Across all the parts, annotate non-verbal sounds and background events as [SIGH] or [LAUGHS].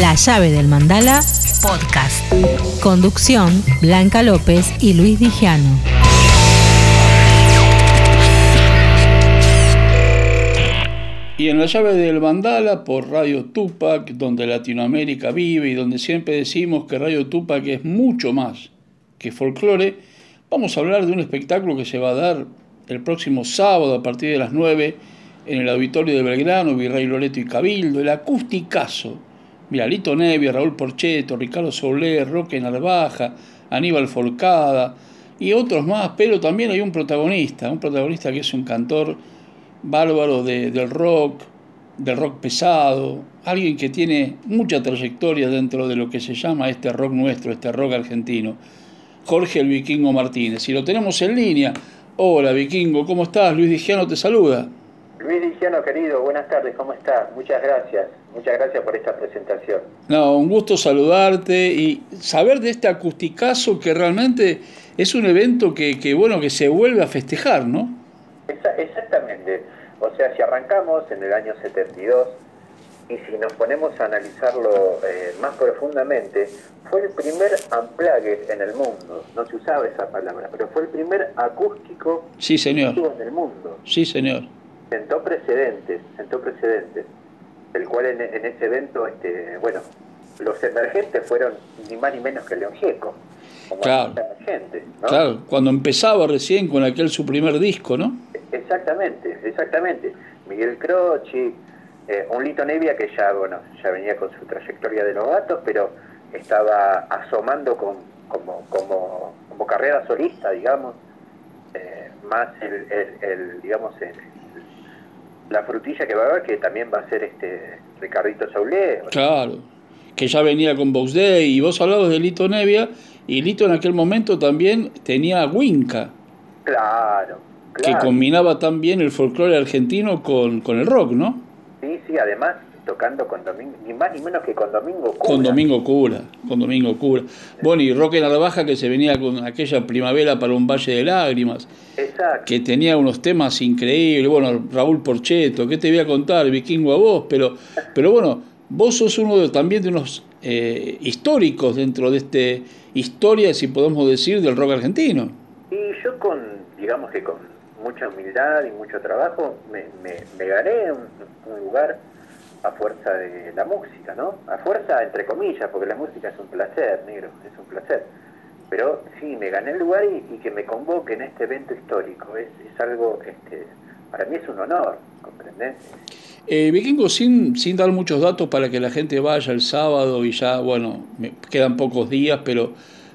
La llave del mandala podcast. Conducción Blanca López y Luis Dijano. Y en la llave del mandala por Radio Tupac, donde Latinoamérica vive y donde siempre decimos que Radio Tupac es mucho más que folclore, vamos a hablar de un espectáculo que se va a dar el próximo sábado a partir de las 9 en el auditorio de Belgrano, Virrey Loreto y Cabildo, el acusticazo. Mira, Lito Nevia, Raúl Porcheto, Ricardo Soler, Roque Narvaja, Aníbal Folcada y otros más, pero también hay un protagonista, un protagonista que es un cantor bárbaro del rock, del rock pesado, alguien que tiene mucha trayectoria dentro de lo que se llama este rock nuestro, este rock argentino, Jorge el Vikingo Martínez. Y lo tenemos en línea. Hola Vikingo, ¿cómo estás? Luis Digiano te saluda. Luis Digiano, querido, buenas tardes, ¿cómo estás? Muchas gracias, muchas gracias por esta presentación. No, un gusto saludarte y saber de este acusticazo que realmente es un evento que, que bueno, que se vuelve a festejar, ¿no? exactamente, o sea, si arrancamos en el año 72 y si nos ponemos a analizarlo eh, más profundamente, fue el primer unplugged en el mundo, no se usaba esa palabra, pero fue el primer acústico sí, señor. en el mundo. Sí, señor sentó precedentes, sentó precedentes, el cual en, ese evento, este, bueno, los emergentes fueron ni más ni menos que León Gieco, como claro. Claro, cuando empezaba recién con aquel su primer disco, ¿no? Exactamente, exactamente. Miguel Croci, eh, un Lito Nevia que ya, bueno, ya venía con su trayectoria de los gatos, pero estaba asomando con, como, como, como carrera solista, digamos, eh, más el, el, digamos, el, la frutilla que va a haber, que también va a ser este Ricardito Saulé. Claro, que ya venía con Box Day, y vos hablabas de Lito Nevia, y Lito en aquel momento también tenía Winca. Claro, Que combinaba también el folclore argentino con, con el rock, ¿no? Sí, sí, además tocando con Domingo, ni más ni menos que con Domingo Cura. Con Domingo Cura, con Domingo Cura. Bueno, y Roque Narvaja que se venía con aquella primavera para un valle de lágrimas. Exacto. Que tenía unos temas increíbles. Bueno, Raúl Porcheto, ¿qué te voy a contar, vikingo a vos? Pero, pero bueno, vos sos uno de, también de unos eh, históricos dentro de este historia, si podemos decir, del rock argentino. Y yo con, digamos que con mucha humildad y mucho trabajo, me, me, gané un lugar a fuerza de la música, ¿no? A fuerza, entre comillas, porque la música es un placer, negro, es un placer. Pero sí, me gané el lugar y, que me convoque en este evento histórico, es, es algo, este, para mí es un honor, ¿comprendés? Eh, Vikingo, sin, sin dar muchos datos para que la gente vaya el sábado y ya, bueno, me quedan pocos días, pero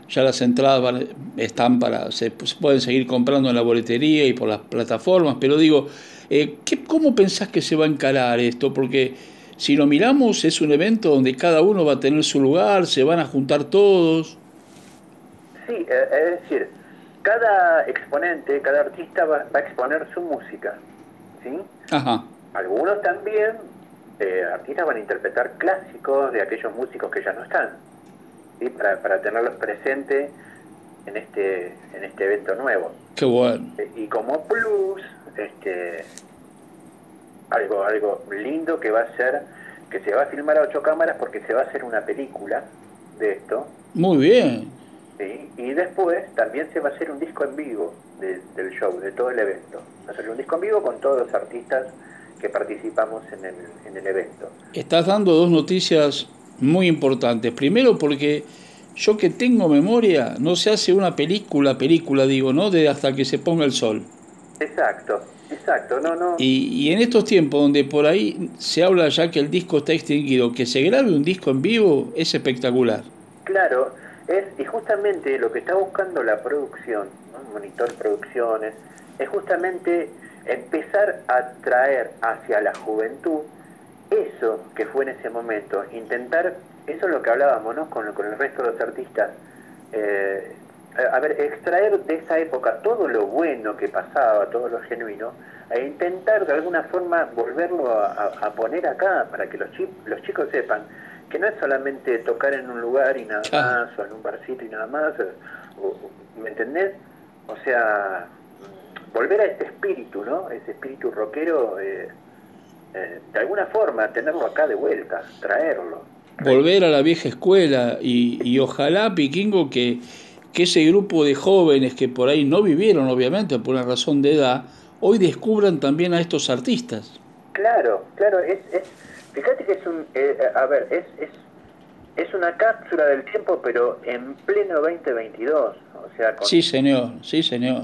ya las entradas están para, se, se, pueden seguir comprando en la boletería y por las plataformas, pero digo, eh, ¿qué, ¿cómo pensás que se va a encarar esto? Porque si lo miramos, es un evento donde cada uno va a tener su lugar, se van a juntar todos. Sí, eh, es decir, cada exponente, cada artista va, a exponer su música. ¿sí? Ajá. Algunos también, eh, artistas van a interpretar clásicos de aquellos músicos que ya no están, ¿sí? para, para tenerlos presentes en este, en este evento nuevo. Qué bueno. Eh, y como plus, este, algo, algo lindo que va a ser, que se va a filmar a ocho cámaras porque se va a hacer una película de esto. Muy bien. Sí, y después también se va a hacer un disco en vivo del show, de todo el evento. Va a ser un disco en vivo con todos los artistas que participamos en el, en el evento. Estás dando dos noticias muy importantes. Primero porque yo que tengo memoria, no se hace una película, película digo, ¿no? De hasta que se ponga el sol. Exacto, exacto, no, no. Y, y, en estos tiempos donde por ahí se habla ya que el disco está extinguido, que se grabe un disco en vivo es espectacular. Claro, es y justamente lo que está buscando la producción, Monitor Producciones, es justamente empezar a traer hacia la juventud eso que fue en ese momento, intentar, eso es lo que hablábamos, ¿no? Con, con el resto de los artistas. Eh, a ver, extraer de esa época todo lo bueno que pasaba, todo lo genuino, e intentar de alguna forma volverlo a, poner acá para que los, los chicos sepan que no es solamente tocar en un lugar y nada más, o en un barcito y nada más, ¿me entendés? O sea, volver a este espíritu, ¿no? Ese espíritu rockero, eh, eh, de alguna forma tenerlo acá de vuelta, traerlo. volver a la vieja escuela y, y ojalá, Vikingo, que, que ese grupo de jóvenes que por ahí no vivieron, obviamente, por una razón de edad, hoy descubran también a estos artistas. Claro, claro, es, es fíjate que es un, eh, a ver, es, es, es una cápsula del tiempo, pero en pleno 2022, o sea, sí, señor, sí, señor.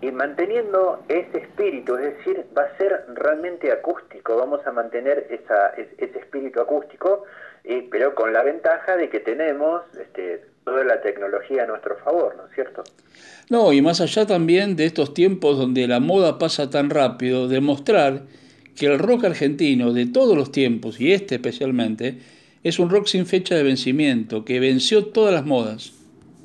Y manteniendo ese espíritu, es decir, va a ser realmente acústico, vamos a mantener esa, ese espíritu acústico, y, pero con la ventaja de que tenemos este, toda la tecnología a nuestro favor, ¿no es cierto? No, y más allá también de estos tiempos donde la moda pasa tan rápido, demostrar que el rock argentino de todos los tiempos, y este especialmente, es un rock sin fecha de vencimiento, que venció todas las modas.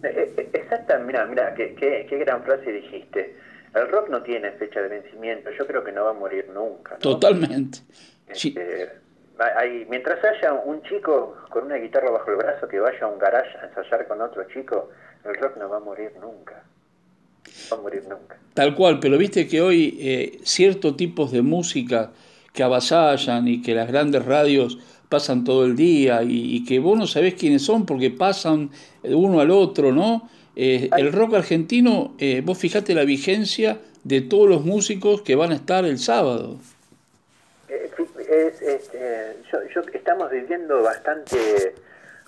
Eh, eh, exacta, mira, mira, qué, qué, gran frase dijiste. El rock no tiene fecha de vencimiento, yo creo que no va a morir nunca. Totalmente. Este, hay, mientras haya un chico con una guitarra bajo el brazo que vaya a un garage a ensayar con otro chico, el rock no va a morir nunca. No va a morir nunca. Tal cual, pero viste que hoy eh, ciertos tipos de música que avasallan y que las grandes radios pasan todo el día y, que vos no sabés quiénes son porque pasan uno al otro, ¿no? Eh, el rock argentino, eh, vos fijate la vigencia de todos los músicos que van a estar el sábado es, este, yo, estamos viviendo bastante,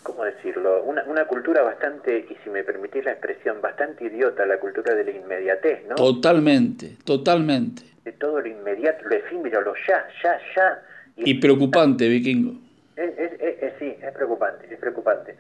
¿cómo decirlo? Una, una cultura bastante, y si me permitís la expresión, bastante idiota, la cultura de la inmediatez, ¿no? Totalmente, totalmente. De todo lo inmediato, lo efímero, lo ya, ya, ya. Y, preocupante, vikingo. Es, es, sí, es preocupante, es preocupante.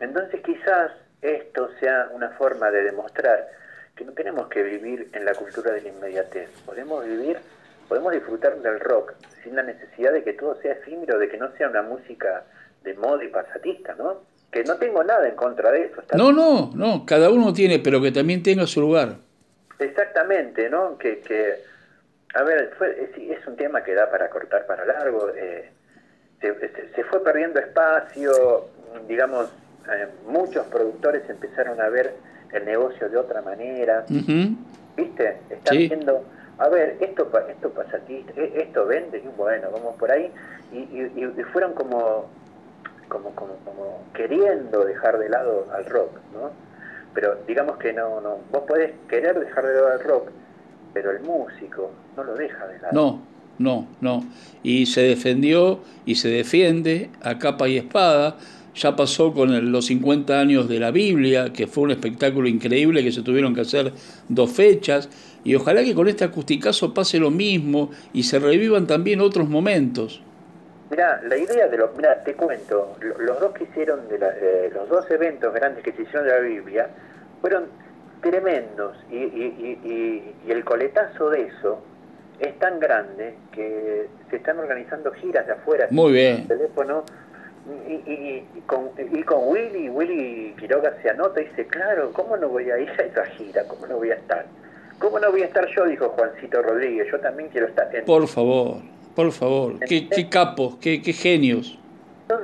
Entonces quizás esto sea una forma de demostrar que no tenemos que vivir en la cultura de la inmediatez, podemos vivir podemos disfrutar del rock sin la necesidad de que todo sea efímero, de que no sea una música de moda y pasatista, ¿no? Que no tengo nada en contra de eso. no, no, no, cada uno tiene, pero que también tenga su lugar. Exactamente, ¿no? Que, que a ver, es, un tema que da para cortar para largo. Eh, se, fue perdiendo espacio, digamos, eh, muchos productores empezaron a ver el negocio de otra manera. ¿Viste? Están viendo a ver, esto, esto pasa aquí, e, esto vende, y bueno, vamos por ahí, y, y, fueron como, como, como, como, queriendo dejar de lado al rock, ¿no? Pero digamos que no, no, vos podés querer dejar de lado al rock, pero el músico no lo deja de lado. No, no, no. Y se defendió y se defiende a capa y espada. Ya pasó con los 50 años de la Biblia, que fue un espectáculo increíble que se tuvieron que hacer dos fechas y ojalá que con este acusticazo pase lo mismo y se revivan también otros momentos. Mira, la idea de los, mira, te cuento, los dos que hicieron de, eh, los dos eventos grandes que se hicieron de la Biblia fueron tremendos y, y, y, el coletazo de eso es tan grande que se están organizando giras de afuera. Muy bien. Teléfono y, con, y con Willy, Willy Quiroga se anota y dice, claro, ¿cómo no voy a ir a esa gira? ¿Cómo no voy a estar? ¿Cómo no voy a estar yo? Dijo Juancito Rodríguez. Yo también quiero estar. En... Por favor, por favor. Qué, qué capos, qué, qué genios. Son,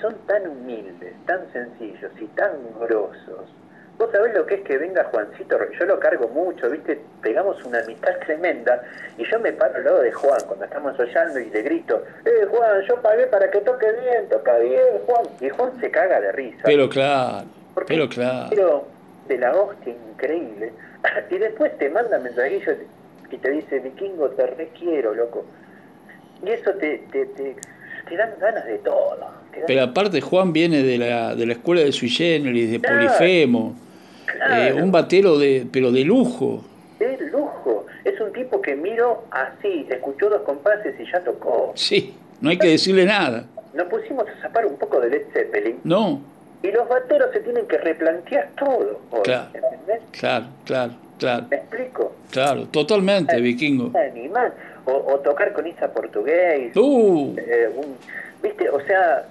son, tan humildes, tan sencillos y tan grosos. Vos sabés lo que es que venga Juancito, yo lo cargo mucho, ¿viste? Pegamos una amistad tremenda y yo me paro al lado de Juan cuando estamos oyendo y le grito, ¡eh Juan, yo pagué para que toque bien, toca bien, Juan! Y Juan se caga de risa. Pero claro, pero claro. Pero de la hostia increíble. [LAUGHS] y después te manda mensajillo y te dice, vikingo, te requiero, loco. Y eso te, te, te, dan ganas de todo. Pero aparte Juan viene de la, de la escuela de Sui Generis, de Polifemo, eh, un batero de, pero de lujo. De lujo. Es un tipo que miro así, escuchó dos compases y ya tocó. Sí, no hay que decirle nada. Nos pusimos a zapar un poco de Led Zeppelin. No. Y los bateros se tienen que replantear todo. claro, ¿entendés? Claro, claro, claro. ¿Me explico? Claro, totalmente, vikingo. Animal. O, o, tocar con Isa Portugués. Uh. Eh, ¿Viste? O sea,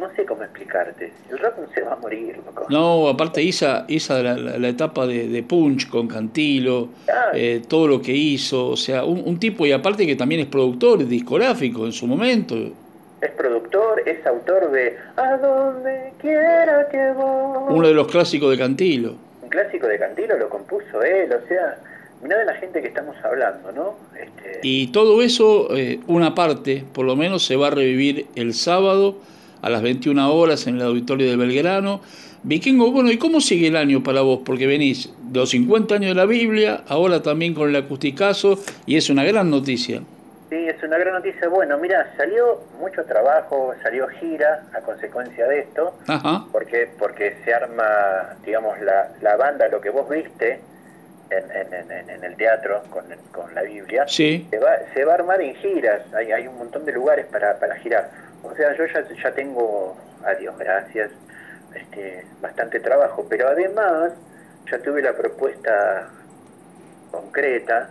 no sé cómo explicarte. El rock no se va a morir, loco. No, aparte Isa, Isa la, la, etapa de, de, Punch con Cantilo, eh, todo lo que hizo, o sea, un, un, tipo, y aparte que también es productor discográfico en su momento es productor, es autor de A donde quiera que voy. Uno de los clásicos de Cantilo. Un clásico de Cantilo lo compuso él, o sea, mirá de la gente que estamos hablando, ¿no? Este... Y todo eso, eh, una parte, por lo menos, se va a revivir el sábado a las 21 horas en el auditorio de Belgrano. Vikingo, bueno, ¿y cómo sigue el año para vos? Porque venís de los 50 años de la Biblia, ahora también con el acusticazo, y es una gran noticia. Sí, es una gran noticia. Bueno, mira, salió mucho trabajo, salió gira a consecuencia de esto, porque porque se arma, digamos, la, la banda, lo que vos viste en, en, en el teatro con, con, la Biblia, sí. se, va, se va a armar en giras, hay, hay un montón de lugares para, para girar. O sea, yo ya, ya tengo, adiós, gracias, este, bastante trabajo, pero además ya tuve la propuesta concreta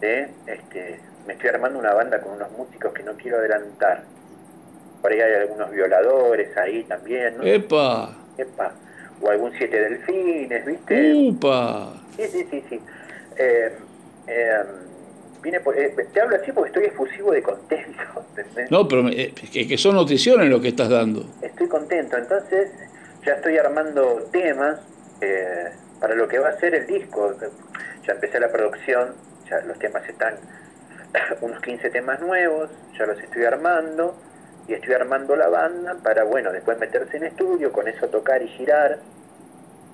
de este, me estoy armando una banda con unos músicos que no quiero adelantar. Por ahí hay algunos violadores ahí también, ¿no? ¡Epa! ¡Epa! O algún siete delfines, ¿viste? ¡Upa! Sí, sí, sí, sí. Eh, eh, vine por, eh, te hablo así porque estoy efusivo de contento. [LAUGHS] No, pero es que son noticiones lo que estás dando. Estoy contento, entonces ya estoy armando temas para lo que va a ser el disco. Ya empecé la producción, ya los temas están [LAUGHS] unos 15 temas nuevos, ya los estoy armando y estoy armando la banda para, bueno, después meterse en estudio, con eso tocar y girar.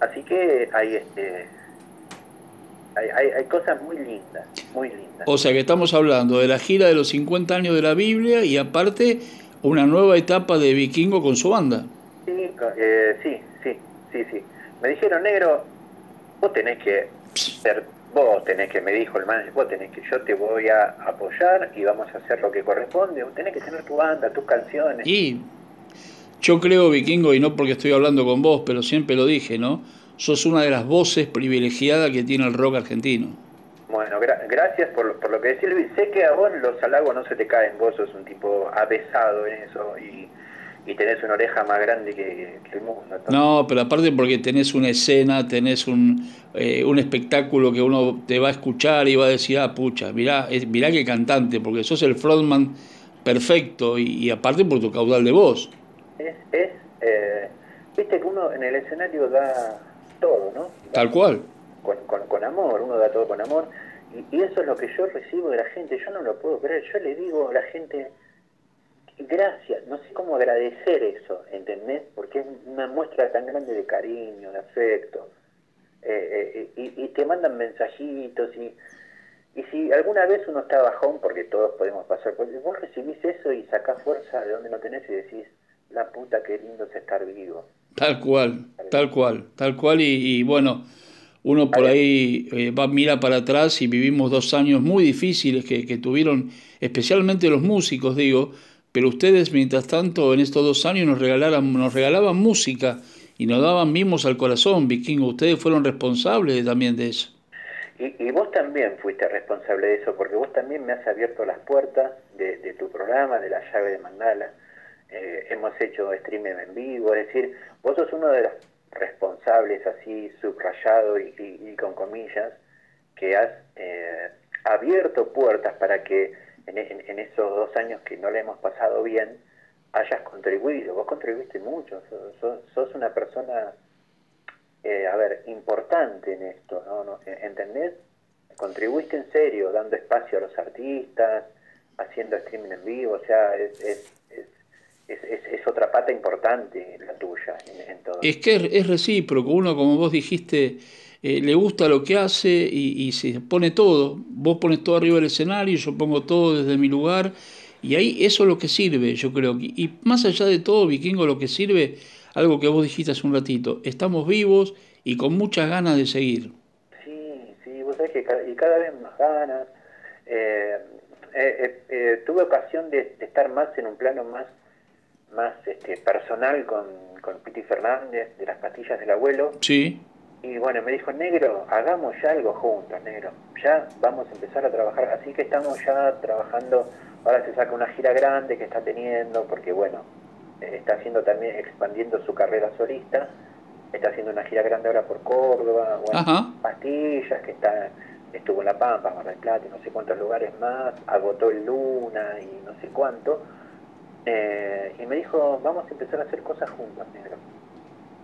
Así que hay este hay, hay, cosas muy lindas, muy lindas. O sea que estamos hablando de la gira de los 50 años de la Biblia y aparte una nueva etapa de Vikingo con su banda. Sí, eh, sí, sí, sí, sí. Me dijeron, negro, vos tenés que ser vos tenés que, me dijo el manager, vos tenés que, yo te voy a apoyar y vamos a hacer lo que corresponde, vos tenés que tener tu banda, tus canciones. Y yo creo, Vikingo, y no porque estoy hablando con vos, pero siempre lo dije, ¿no? Sos una de las voces privilegiadas que tiene el rock argentino. Bueno, gracias por, por, lo que decís, Luis. Sé que a vos los halagos no se te caen, vos sos un tipo avesado en eso y y tenés una oreja más grande que, el mundo. No, pero aparte porque tenés una escena, tenés un, eh, un espectáculo que uno te va a escuchar y va a decir, ah, pucha, mirá, mirá qué cantante, porque sos el frontman perfecto y, aparte por tu caudal de voz. Es, es eh, viste que uno en el escenario da todo, ¿no? Tal cual. Con, con, amor, uno da todo con amor. Y, y eso es lo que yo recibo de la gente, yo no lo puedo creer, yo le digo a la gente gracias, no sé cómo agradecer eso, ¿entendés? Porque es una muestra tan grande de cariño, de afecto. Eh, eh, y, te mandan mensajitos y, y si alguna vez uno está bajón, porque todos podemos pasar por vos recibís eso y sacás fuerza de donde no tenés y decís, la puta, qué lindo es estar vivo. Tal cual, tal cual, tal cual y, bueno, uno por ahí eh, va mira para atrás y vivimos dos años muy difíciles que, que tuvieron, especialmente los músicos, digo, pero ustedes, mientras tanto, en estos dos años nos regalaban, nos regalaban música y nos daban mimos al corazón, vikingo. Ustedes fueron responsables también de eso. Y, vos también fuiste responsable de eso, porque vos también me has abierto las puertas de, tu programa, de la llave de Mandala. Eh, hemos hecho streaming en vivo, es decir, vos sos uno de los responsables, así subrayado y, con comillas, que has eh, abierto puertas para que en, esos dos años que no le hemos pasado bien, hayas contribuido. Vos contribuiste mucho, sos, una persona, eh, a ver, importante en esto, ¿no? ¿Entendés? Contribuiste en serio, dando espacio a los artistas, haciendo streaming en vivo, o sea, es, es, es, es otra pata importante la tuya en, todo. Es que es recíproco, uno como vos dijiste eh, le gusta lo que hace y, se pone todo. Vos pones todo arriba del escenario, yo pongo todo desde mi lugar. Y ahí eso es lo que sirve, yo creo. Y más allá de todo, Vikingo, lo que sirve, algo que vos dijiste hace un ratito, estamos vivos y con muchas ganas de seguir. Sí, sí, vos sabés que cada, y cada vez más ganas. Eh, eh, tuve ocasión de, estar más en un plano más, más este, personal con, con Piti Fernández, de las pastillas del abuelo. Sí y bueno, me dijo, negro, hagamos ya algo juntos, negro. Ya vamos a empezar a trabajar. Así que estamos ya trabajando. Ahora se saca una gira grande que está teniendo, porque bueno, está haciendo también, expandiendo su carrera solista. Está haciendo una gira grande ahora por Córdoba, bueno, Pastillas, que está estuvo en La Pampa, Mar del Plata, y no sé cuántos lugares más, agotó el Luna y no sé cuánto. Eh, y me dijo, vamos a empezar a hacer cosas juntos, negro.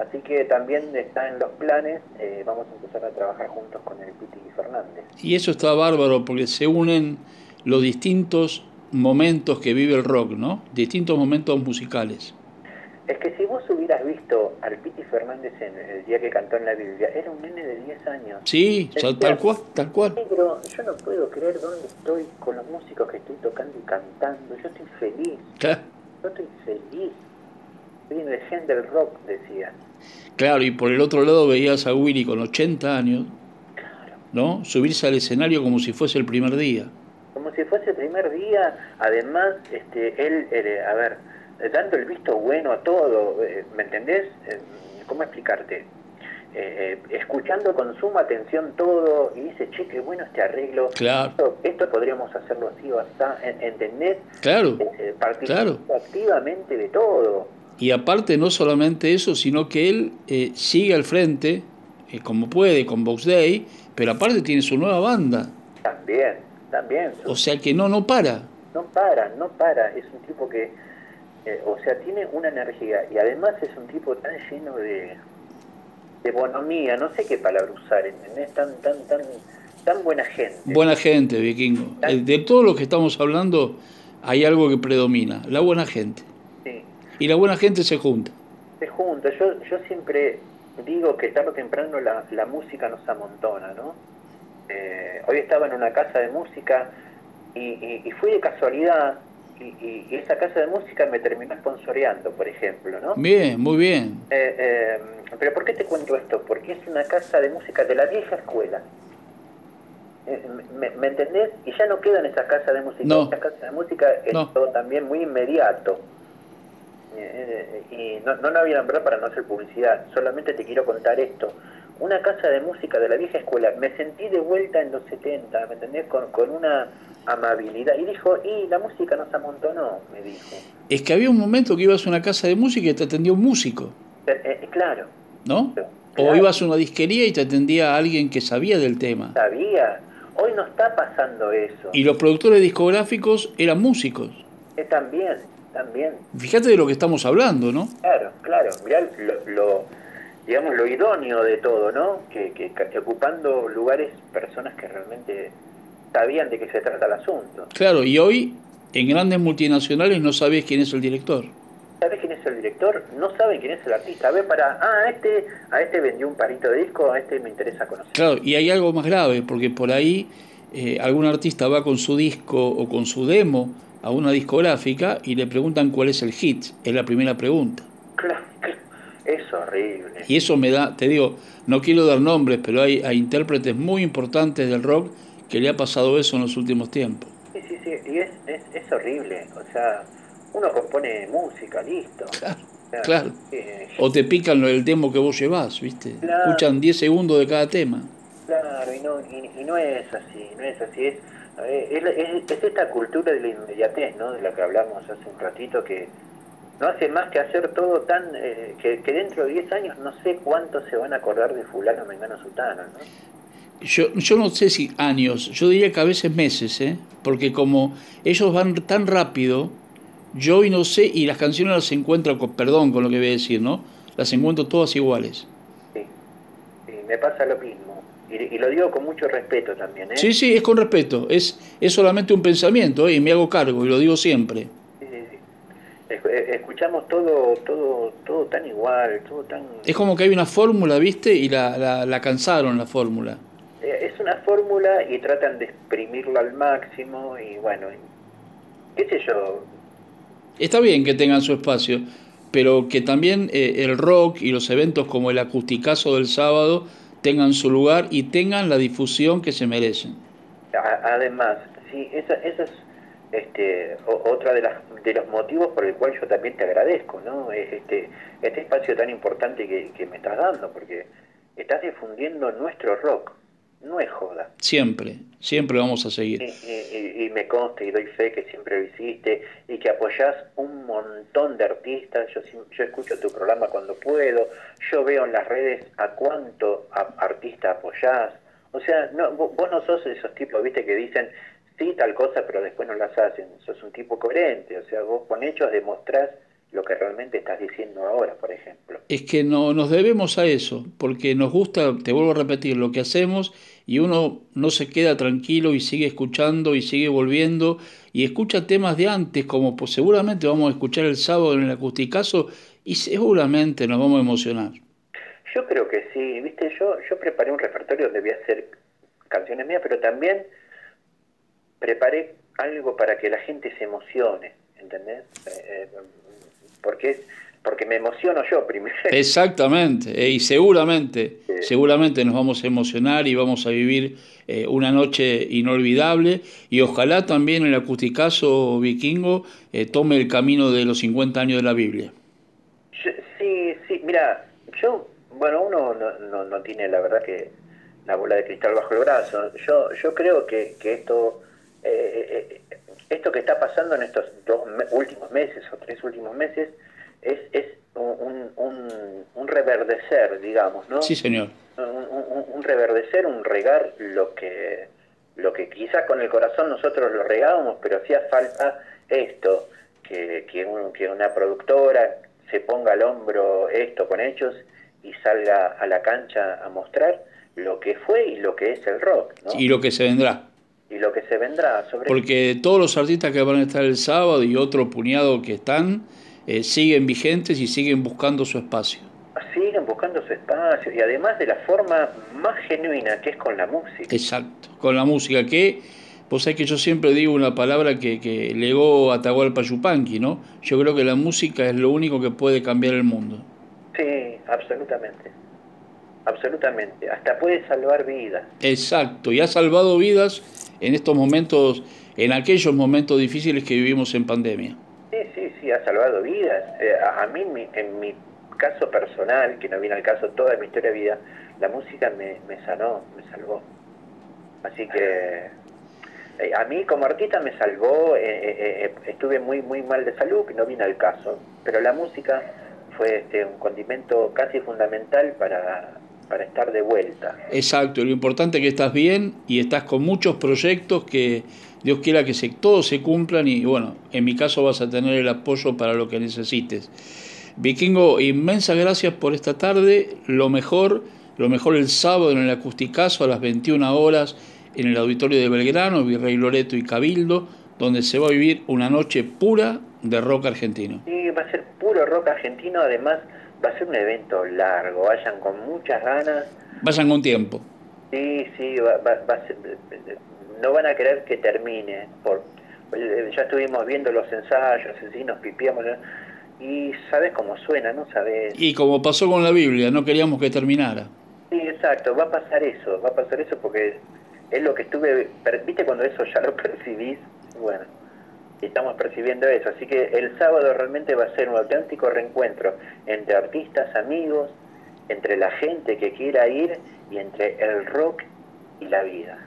Así que también está en los planes, eh, vamos a empezar a trabajar juntos con el Piti Fernández. Y eso está bárbaro porque se unen los distintos momentos que vive el rock, ¿no? Distintos momentos musicales. Es que si vos hubieras visto al Piti Fernández en el día que cantó en la Biblia, era un nene de 10 años. Sí, tal cual, tal cual. Pero yo no puedo creer dónde estoy con los músicos que estoy tocando y cantando. Yo estoy feliz. Claro. Yo estoy feliz. Soy un legenda del rock, decía. Claro, y por el otro lado veías a Willy con 80 años, ¿no? Subirse al escenario como si fuese el primer día. Como si fuese el primer día, además, este, él, eh, a ver, dando el visto bueno a todo, eh, ¿me entendés? Eh, ¿Cómo explicarte? escuchando con suma atención todo y dice, che, qué bueno este arreglo. Claro. Esto, podríamos hacerlo así o así, ¿entendés? Claro. claro. activamente de todo. Y aparte no solamente eso, sino que él eh, sigue al frente, eh, como puede, con Box Day, pero aparte tiene su nueva banda. También, también. O sea que no, no para. No para, no para. Es un tipo que, eh, o sea, tiene una energía y además es un tipo tan lleno de, de bonomía, no sé qué palabra usar, ¿entendés? Tan, tan, tan, tan buena gente. Buena gente, vikingo. De todo lo que estamos hablando hay algo que predomina, la buena gente. Y la buena gente se junta. Se junta. Yo, yo siempre digo que tarde o temprano la, la música nos amontona, ¿no? Eh, hoy estaba en una casa de música y, y, fui de casualidad y, y, esa casa de música me terminó sponsoreando, por ejemplo, ¿no? Bien, muy bien. Eh, eh, pero ¿por qué te cuento esto? Porque es una casa de música de la vieja escuela. ¿Me, entendés? Y ya no quedan esas casas de música. No. Esa casa de música es todo también muy inmediato. Eh, y no, no la voy a nombrar para no hacer publicidad, solamente te quiero contar esto. Una casa de música de la vieja escuela, me sentí de vuelta en los 70, ¿me entendés? Con, con una amabilidad. Y dijo, y la música nos amontonó, me dijo. Es que había un momento que ibas a una casa de música y te atendía un músico. Eh, eh, claro. ¿No? O ibas a una disquería y te atendía a alguien que sabía del tema. Sabía. Hoy no está pasando eso. Y los productores discográficos eran músicos. también también. Fíjate de lo que estamos hablando, ¿no? Claro, claro. Mirá lo, digamos, lo idóneo de todo, ¿no? Que, que, ocupando lugares personas que realmente sabían de qué se trata el asunto. Claro, y hoy en grandes multinacionales no sabes quién es el director. ¿Sabes quién es el director? No saben quién es el artista. A ver, para, ah, a este, a este vendió un parito de disco, a este me interesa conocer. Claro, y hay algo más grave, porque por ahí eh, algún artista va con su disco o con su demo a una discográfica y le preguntan cuál es el hit. Es la primera pregunta. Claro, es horrible. Y eso me da, te digo, no quiero dar nombres, pero hay, hay intérpretes muy importantes del rock que le ha pasado eso en los últimos tiempos. Sí, sí, sí, y es, es, es horrible. O sea, uno compone música, listo. Claro. claro. O te pican el demo que vos llevas, ¿viste? Escuchan 10 segundos de cada tema. Claro, y no, y no es así, no es así. Es, es, esta cultura de la inmediatez, ¿no? De la que hablamos hace un ratito, que no hace más que hacer todo tan... Eh, que, dentro de 10 años no sé cuántos se van a acordar de fulano, mengano, sutano, ¿no? Yo, yo no sé si años, yo diría que a veces meses, ¿eh? Porque como ellos van tan rápido, yo hoy no sé, y las canciones las encuentro, con, perdón con lo que voy a decir, ¿no? Las encuentro todas iguales. Sí, sí me pasa lo mismo y, lo digo con mucho respeto también. ¿eh? Sí, sí, es con respeto. Es, es solamente un pensamiento ¿eh? y me hago cargo y lo digo siempre. Sí, sí, sí. Eh, escuchamos todo, todo, todo tan igual, todo tan... Es como que hay una fórmula, ¿viste? Y la, la, la cansaron la fórmula. Eh, es una fórmula y tratan de exprimirla al máximo y bueno, qué sé yo. Está bien que tengan su espacio, pero que también el rock y los eventos como el acusticazo del sábado tengan su lugar y tengan la difusión que se merecen. Además, sí, esa, esa es este, otra de, las, de los motivos por el cual yo también te agradezco, ¿no? Este, este espacio tan importante que, que me estás dando, porque estás difundiendo nuestro rock, no es joda. Siempre, siempre vamos a seguir. Y, me consta y doy fe que siempre lo hiciste y que apoyás un montón de artistas. Yo, yo escucho tu programa cuando puedo, yo veo en las redes a cuánto artista apoyás. O sea, no, vos no sos esos tipos, viste, que dicen sí tal cosa, pero después no las hacen. Sos un tipo coherente, o sea, vos con hechos demostrás lo que realmente estás diciendo ahora, por ejemplo. Es que no, nos debemos a eso, porque nos gusta, te vuelvo a repetir, lo que hacemos y uno no se queda tranquilo y sigue escuchando y sigue volviendo y escucha temas de antes, como pues seguramente vamos a escuchar el sábado en el acusticazo y seguramente nos vamos a emocionar. Yo creo que sí, viste, yo, yo preparé un repertorio donde voy a hacer canciones mías, pero también preparé algo para que la gente se emocione, ¿entendés? Eh, eh, porque porque me emociono yo primero. [LAUGHS] Exactamente, eh, y seguramente, seguramente nos vamos a emocionar y vamos a vivir una noche inolvidable y ojalá también el acusticazo vikingo tome el camino de los 50 años de la Biblia. Sí, sí, mira, yo, bueno, uno no, no, tiene la verdad que la bola de cristal bajo el brazo. Yo, yo creo que, que esto, eh, eh, esto que está pasando en estos dos últimos meses o tres últimos meses es, es un, un, un, reverdecer, digamos, ¿no? Sí, señor. Un, un, reverdecer, un regar lo que, lo que quizás con el corazón nosotros lo regábamos, pero hacía falta esto, que, que, que una productora se ponga al hombro esto con hechos y salga a la cancha a mostrar lo que fue y lo que es el rock. Y lo que se vendrá. Y lo que se vendrá. Sobre Porque todos los artistas que van a estar el sábado y otro puñado que están, eh, siguen vigentes y siguen buscando su espacio. Siguen buscando su espacio y además de la forma más genuina que es con la música. Exacto, con la música que... Vos sabés que yo siempre digo una palabra que, que legó Atahualpa Yupanqui, ¿no? Yo creo que la música es lo único que puede cambiar el mundo. Sí, absolutamente. Absolutamente. Hasta puede salvar vidas. Exacto, y ha salvado vidas en estos momentos, en aquellos momentos difíciles que vivimos en pandemia. Sí, sí, sí, ha salvado vidas. Eh, a mí, en mi caso personal, que no viene al caso toda mi historia de vida, la música me, sanó, me salvó. Así que eh, a mí como artista me salvó, eh, estuve muy muy mal de salud, que no viene al caso, pero la música fue este, un condimento casi fundamental para, para estar de vuelta. Exacto, lo importante es que estás bien y estás con muchos proyectos que Dios quiera que se, todos se cumplan y bueno, en mi caso vas a tener el apoyo para lo que necesites. Vikingo, inmensas gracias por esta tarde, lo mejor, lo mejor el sábado en el Acusticazo a las 21 horas en el auditorio de Belgrano, Virrey Loreto y Cabildo, donde se va a vivir una noche pura de rock argentino. Sí, va a ser puro rock argentino, además va a ser un evento largo, vayan con muchas ganas. Vayan con tiempo. Sí, sí, va, a ser, no van a querer que termine, por, ya estuvimos viendo los ensayos, así nos pipiamos, y sabes cómo suena, ¿no? Sabes. Y como pasó con la Biblia, no queríamos que terminara. Sí, exacto, va a pasar eso, va a pasar eso porque es lo que estuve, viste cuando eso ya lo [LAUGHS] percibís, bueno estamos percibiendo eso. Así que el sábado realmente va a ser un auténtico reencuentro entre artistas, amigos, entre la gente que quiera ir y entre el rock y la vida.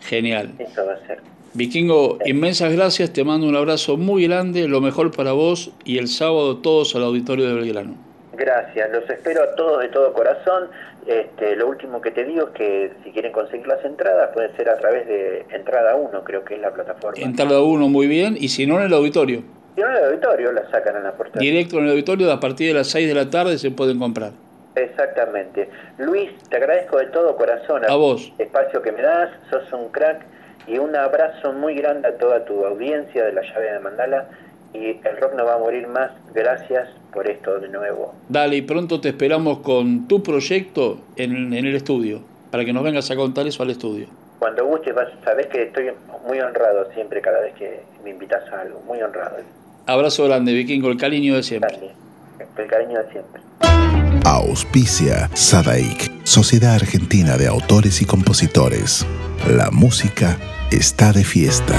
Genial. Eso va a ser. Vikingo, inmensas gracias, te mando un abrazo muy grande, lo mejor para vos y el sábado todos al auditorio de Belgrano. Gracias, los espero a todos de todo corazón. Este, lo último que te digo es que si quieren conseguir las entradas puede ser a través de Entrada 1, creo que es la plataforma. Entrada 1, muy bien, y si no en el auditorio. Si no en el auditorio, la sacan en la puerta. Directo en el auditorio, a partir de las 6 de la tarde se pueden comprar. Exactamente. Luis, te agradezco de todo corazón a vos. espacio que me das, sos un crack y un abrazo muy grande a toda tu audiencia de la llave de Mandala y el rock no va a morir más. Gracias por esto de nuevo. Dale, y pronto te esperamos con tu proyecto en, el estudio, para que nos vengas a contar eso al estudio. Cuando gustes, sabes que estoy muy honrado siempre cada vez que me invitas a algo, muy honrado. Abrazo grande, Vikingo, el cariño de siempre. el cariño de siempre. Auspicia Sadaik, Sociedad Argentina de Autores y Compositores. La música está de fiesta.